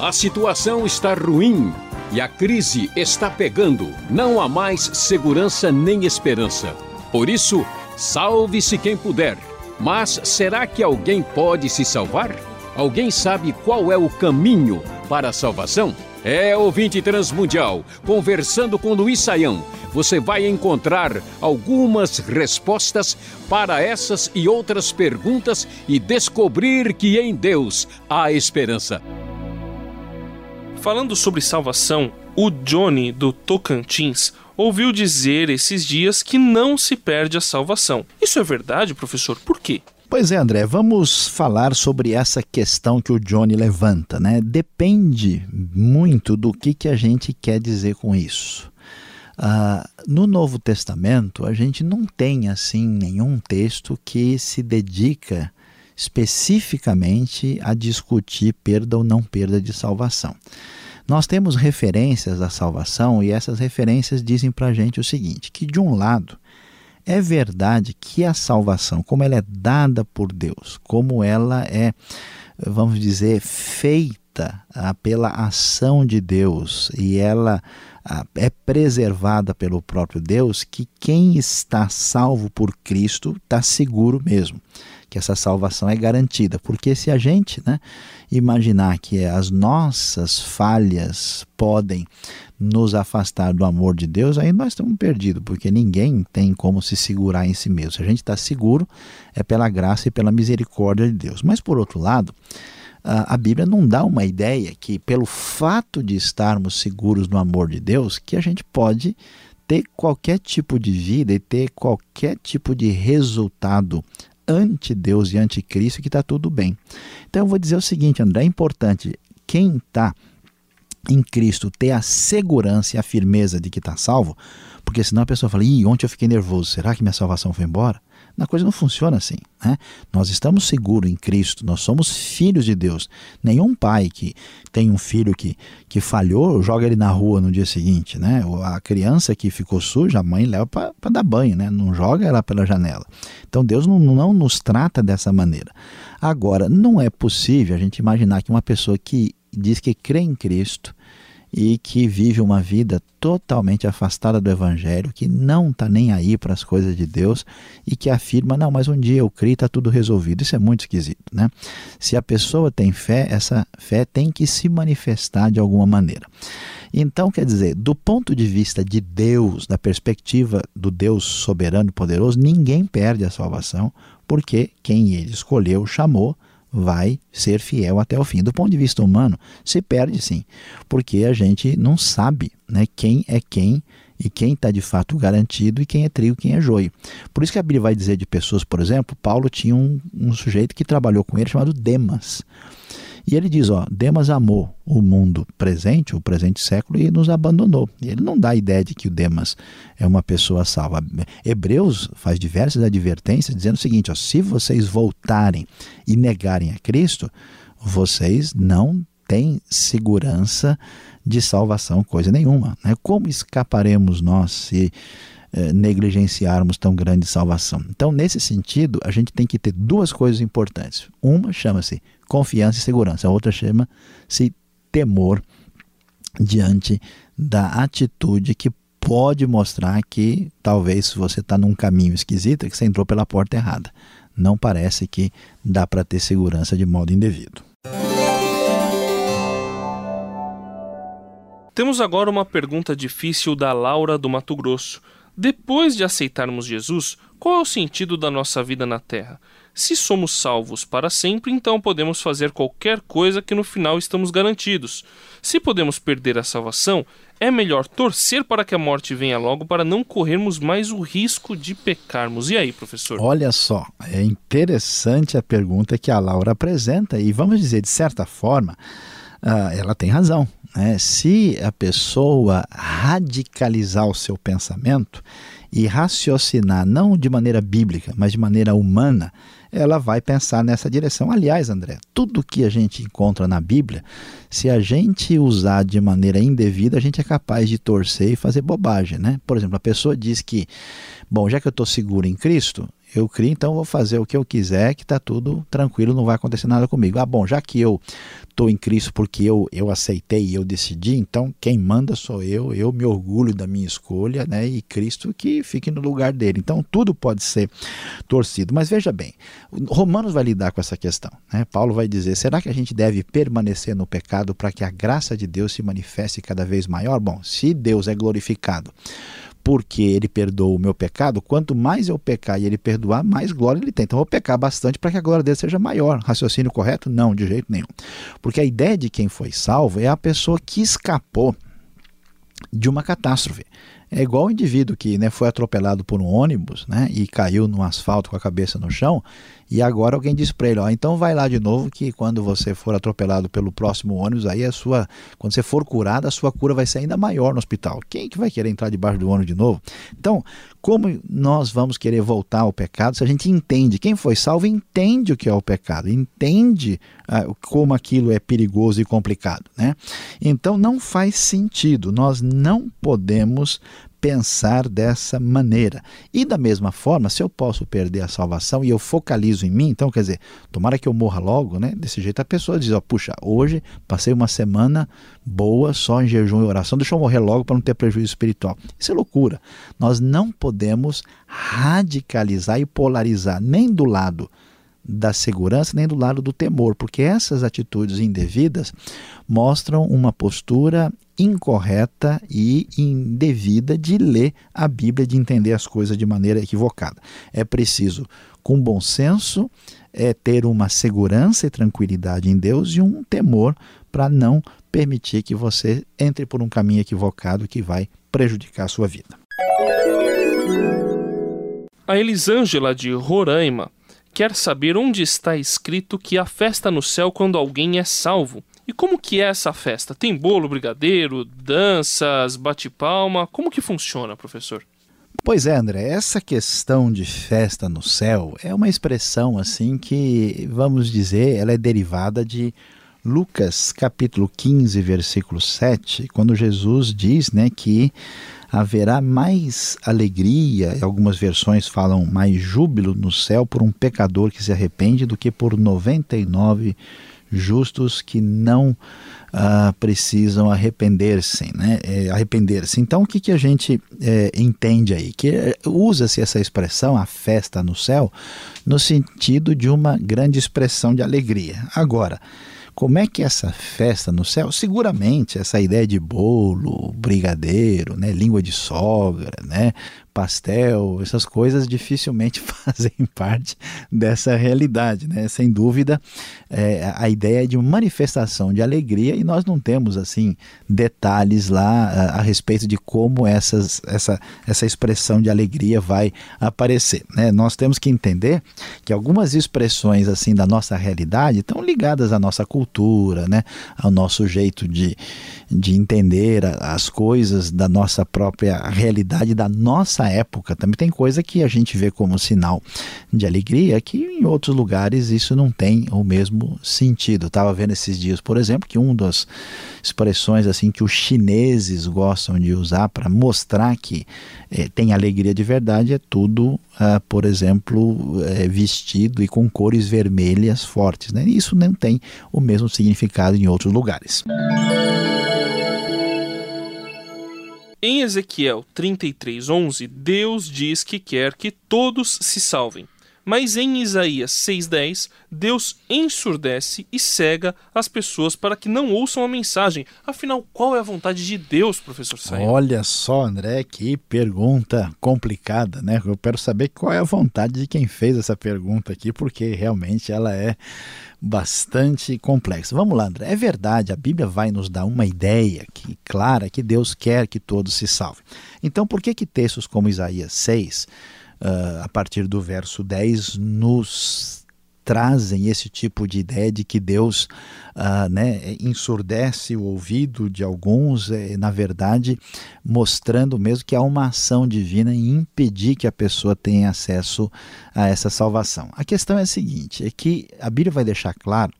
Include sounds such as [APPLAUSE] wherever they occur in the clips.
A situação está ruim e a crise está pegando. Não há mais segurança nem esperança. Por isso, salve-se quem puder. Mas será que alguém pode se salvar? Alguém sabe qual é o caminho para a salvação? É ouvinte transmundial, conversando com Luiz Saião. Você vai encontrar algumas respostas para essas e outras perguntas e descobrir que em Deus há esperança. Falando sobre salvação, o Johnny do Tocantins ouviu dizer esses dias que não se perde a salvação. Isso é verdade, professor? Por quê? Pois é, André, vamos falar sobre essa questão que o Johnny levanta, né? Depende muito do que, que a gente quer dizer com isso. Uh, no Novo Testamento, a gente não tem assim nenhum texto que se dedica especificamente a discutir perda ou não perda de salvação. Nós temos referências à salvação e essas referências dizem para a gente o seguinte: que de um lado é verdade que a salvação, como ela é dada por Deus, como ela é, vamos dizer, feita ah, pela ação de Deus e ela ah, é preservada pelo próprio Deus, que quem está salvo por Cristo está seguro mesmo que essa salvação é garantida. Porque se a gente né, imaginar que as nossas falhas podem nos afastar do amor de Deus, aí nós estamos perdidos, porque ninguém tem como se segurar em si mesmo. Se a gente está seguro, é pela graça e pela misericórdia de Deus. Mas por outro lado, a Bíblia não dá uma ideia que, pelo fato de estarmos seguros no amor de Deus, que a gente pode ter qualquer tipo de vida e ter qualquer tipo de resultado ante Deus e ante Cristo que está tudo bem. Então eu vou dizer o seguinte, André, é importante quem está em Cristo ter a segurança e a firmeza de que está salvo, porque senão a pessoa fala, Ih, ontem eu fiquei nervoso, será que minha salvação foi embora? A coisa não funciona assim. Né? Nós estamos seguros em Cristo, nós somos filhos de Deus. Nenhum pai que tem um filho que, que falhou, joga ele na rua no dia seguinte. Né? A criança que ficou suja, a mãe leva para dar banho, né? não joga ela pela janela. Então Deus não, não nos trata dessa maneira. Agora, não é possível a gente imaginar que uma pessoa que diz que crê em Cristo, e que vive uma vida totalmente afastada do Evangelho, que não está nem aí para as coisas de Deus e que afirma: não, mas um dia eu criei, está tudo resolvido. Isso é muito esquisito. Né? Se a pessoa tem fé, essa fé tem que se manifestar de alguma maneira. Então, quer dizer, do ponto de vista de Deus, da perspectiva do Deus soberano e poderoso, ninguém perde a salvação, porque quem ele escolheu, chamou, vai ser fiel até o fim. Do ponto de vista humano, se perde sim, porque a gente não sabe né, quem é quem e quem está de fato garantido e quem é trigo quem é joio. Por isso que a Bíblia vai dizer de pessoas, por exemplo, Paulo tinha um, um sujeito que trabalhou com ele chamado Demas. E ele diz: ó, Demas amou o mundo presente, o presente século, e nos abandonou. Ele não dá a ideia de que o Demas é uma pessoa salva. Hebreus faz diversas advertências dizendo o seguinte: ó, se vocês voltarem e negarem a Cristo, vocês não têm segurança de salvação, coisa nenhuma. Né? Como escaparemos nós se eh, negligenciarmos tão grande salvação? Então, nesse sentido, a gente tem que ter duas coisas importantes. Uma chama-se confiança e segurança. A outra chama-se temor diante da atitude que pode mostrar que talvez você está num caminho esquisito, que você entrou pela porta errada. Não parece que dá para ter segurança de modo indevido. Temos agora uma pergunta difícil da Laura do Mato Grosso. Depois de aceitarmos Jesus, qual é o sentido da nossa vida na Terra? Se somos salvos para sempre, então podemos fazer qualquer coisa que no final estamos garantidos. Se podemos perder a salvação, é melhor torcer para que a morte venha logo para não corrermos mais o risco de pecarmos. E aí, professor? Olha só, é interessante a pergunta que a Laura apresenta e vamos dizer, de certa forma, uh, ela tem razão. Né? Se a pessoa radicalizar o seu pensamento e raciocinar não de maneira bíblica, mas de maneira humana, ela vai pensar nessa direção. Aliás, André, tudo que a gente encontra na Bíblia, se a gente usar de maneira indevida, a gente é capaz de torcer e fazer bobagem, né? Por exemplo, a pessoa diz que, bom, já que eu estou seguro em Cristo, eu crio, então vou fazer o que eu quiser, que está tudo tranquilo, não vai acontecer nada comigo. Ah, bom, já que eu estou em Cristo porque eu, eu aceitei e eu decidi, então quem manda sou eu, eu me orgulho da minha escolha, né? E Cristo que fique no lugar dele. Então tudo pode ser torcido. Mas veja bem, Romanos vai lidar com essa questão. Né? Paulo vai dizer: será que a gente deve permanecer no pecado para que a graça de Deus se manifeste cada vez maior? Bom, se Deus é glorificado porque ele perdoa o meu pecado, quanto mais eu pecar e ele perdoar, mais glória ele tem. Então eu vou pecar bastante para que a glória dele seja maior. Raciocínio correto? Não, de jeito nenhum. Porque a ideia de quem foi salvo é a pessoa que escapou de uma catástrofe. É igual o indivíduo que né, foi atropelado por um ônibus né, e caiu no asfalto com a cabeça no chão, e agora alguém diz para ele: ó, então vai lá de novo, que quando você for atropelado pelo próximo ônibus, aí a sua, quando você for curado, a sua cura vai ser ainda maior no hospital. Quem que vai querer entrar debaixo do ônibus de novo? Então, como nós vamos querer voltar ao pecado se a gente entende? Quem foi salvo entende o que é o pecado, entende ah, como aquilo é perigoso e complicado, né? Então não faz sentido. Nós não podemos pensar dessa maneira. E da mesma forma, se eu posso perder a salvação e eu focalizo em mim, então quer dizer, tomara que eu morra logo, né? Desse jeito a pessoa diz, ó, puxa, hoje passei uma semana boa só em jejum e oração, deixa eu morrer logo para não ter prejuízo espiritual. Isso é loucura. Nós não podemos radicalizar e polarizar nem do lado da segurança nem do lado do temor, porque essas atitudes indevidas mostram uma postura incorreta e indevida de ler a Bíblia, de entender as coisas de maneira equivocada. É preciso, com bom senso, é, ter uma segurança e tranquilidade em Deus e um temor para não permitir que você entre por um caminho equivocado que vai prejudicar a sua vida. A Elisângela de Roraima quer saber onde está escrito que há festa no céu quando alguém é salvo. E como que é essa festa? Tem bolo, brigadeiro, danças, bate-palma? Como que funciona, professor? Pois é, André, essa questão de festa no céu é uma expressão assim que, vamos dizer, ela é derivada de Lucas capítulo 15, versículo 7, quando Jesus diz, né, que haverá mais alegria, algumas versões falam mais júbilo no céu por um pecador que se arrepende do que por 99 justos que não uh, precisam arrepender-se, né? É, arrepender-se. Então, o que, que a gente é, entende aí? Que é, usa-se essa expressão, a festa no céu, no sentido de uma grande expressão de alegria. Agora, como é que essa festa no céu? Seguramente essa ideia de bolo, brigadeiro, né, língua de sogra, né, pastel, essas coisas dificilmente [LAUGHS] fazem parte dessa realidade, né? Sem dúvida, é, a ideia é de manifestação de alegria e nós não temos assim detalhes lá a, a respeito de como essas, essa, essa expressão de alegria vai aparecer, né? Nós temos que entender que algumas expressões assim da nossa realidade estão ligadas à nossa cultura, né? Ao nosso jeito de, de entender as coisas da nossa própria realidade, da nossa época. Também tem coisa que a gente vê como sinal de alegria que em outros lugares isso não tem o mesmo sentido. Estava vendo esses dias, por exemplo, que uma das expressões assim que os chineses gostam de usar para mostrar que é, tem alegria de verdade é tudo, ah, por exemplo, é, vestido e com cores vermelhas fortes. Né? Isso não tem o mesmo significado em outros lugares. Em Ezequiel 33:11, Deus diz que quer que todos se salvem. Mas em Isaías 6:10, Deus ensurdece e cega as pessoas para que não ouçam a mensagem. Afinal, qual é a vontade de Deus, professor Saia? Olha só, André, que pergunta complicada, né? Eu quero saber qual é a vontade de quem fez essa pergunta aqui, porque realmente ela é bastante complexa. Vamos lá, André. É verdade, a Bíblia vai nos dar uma ideia que, clara que Deus quer que todos se salvem. Então, por que que textos como Isaías 6, uh, a partir do verso 10, nos trazem esse tipo de ideia de que Deus uh, né, ensurdece o ouvido de alguns, é, na verdade, mostrando mesmo que há uma ação divina em impedir que a pessoa tenha acesso a essa salvação. A questão é a seguinte: é que a Bíblia vai deixar claro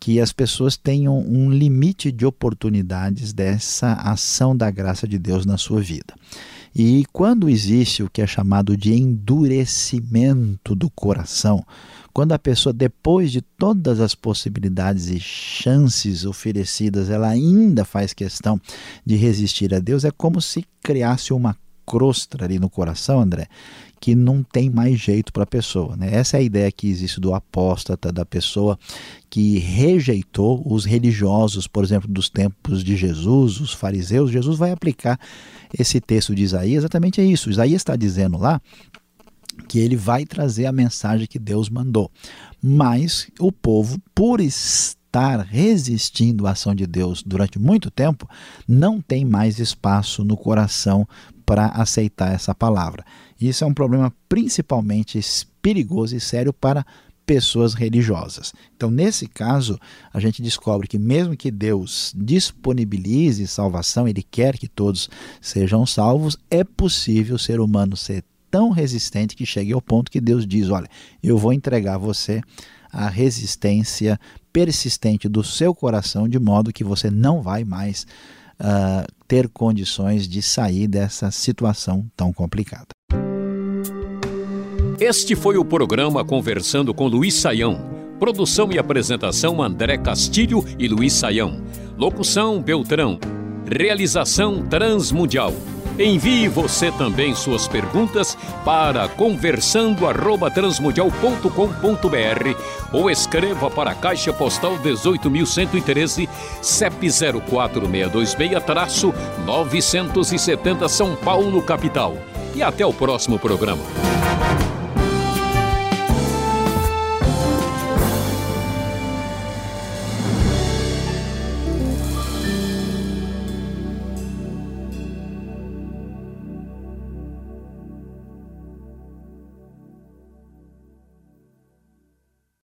que as pessoas tenham um limite de oportunidades dessa ação da graça de Deus na sua vida. E quando existe o que é chamado de endurecimento do coração, Quando a pessoa, depois de todas as possibilidades e chances oferecidas, ela ainda faz questão de resistir a Deus, é como se criasse uma crosta ali no coração, André, que não tem mais jeito para a pessoa. Né? Essa é a ideia que existe do apóstata, da pessoa que rejeitou os religiosos, por exemplo, dos tempos de Jesus, os fariseus. Jesus vai aplicar esse texto de Isaías exatamente é isso. Isaías está dizendo lá que ele vai trazer a mensagem que Deus mandou. Mas o povo, por estar resistindo à ação de Deus durante muito tempo, não tem mais espaço no coração para aceitar essa palavra. Isso é um problema principalmente perigoso e sério para pessoas religiosas. Então, nesse caso, a gente descobre que, mesmo que Deus disponibilize salvação, Ele quer que todos sejam salvos, é possível o ser humano ser tão resistente que chegue ao ponto que Deus diz: Olha, eu vou entregar você a resistência persistente do seu coração, de modo que você não vai mais uh, ter condições de sair dessa situação tão complicada. Este foi o programa Conversando com Luiz Saião. Produção e apresentação André Castilho e Luiz Saião. Locução Beltrão. Realização Transmundial. Envie você também suas perguntas para conversando@transmundial.com.br ou escreva para a Caixa Postal 18.113, CEP 04626-970 São Paulo, capital. E até o próximo programa.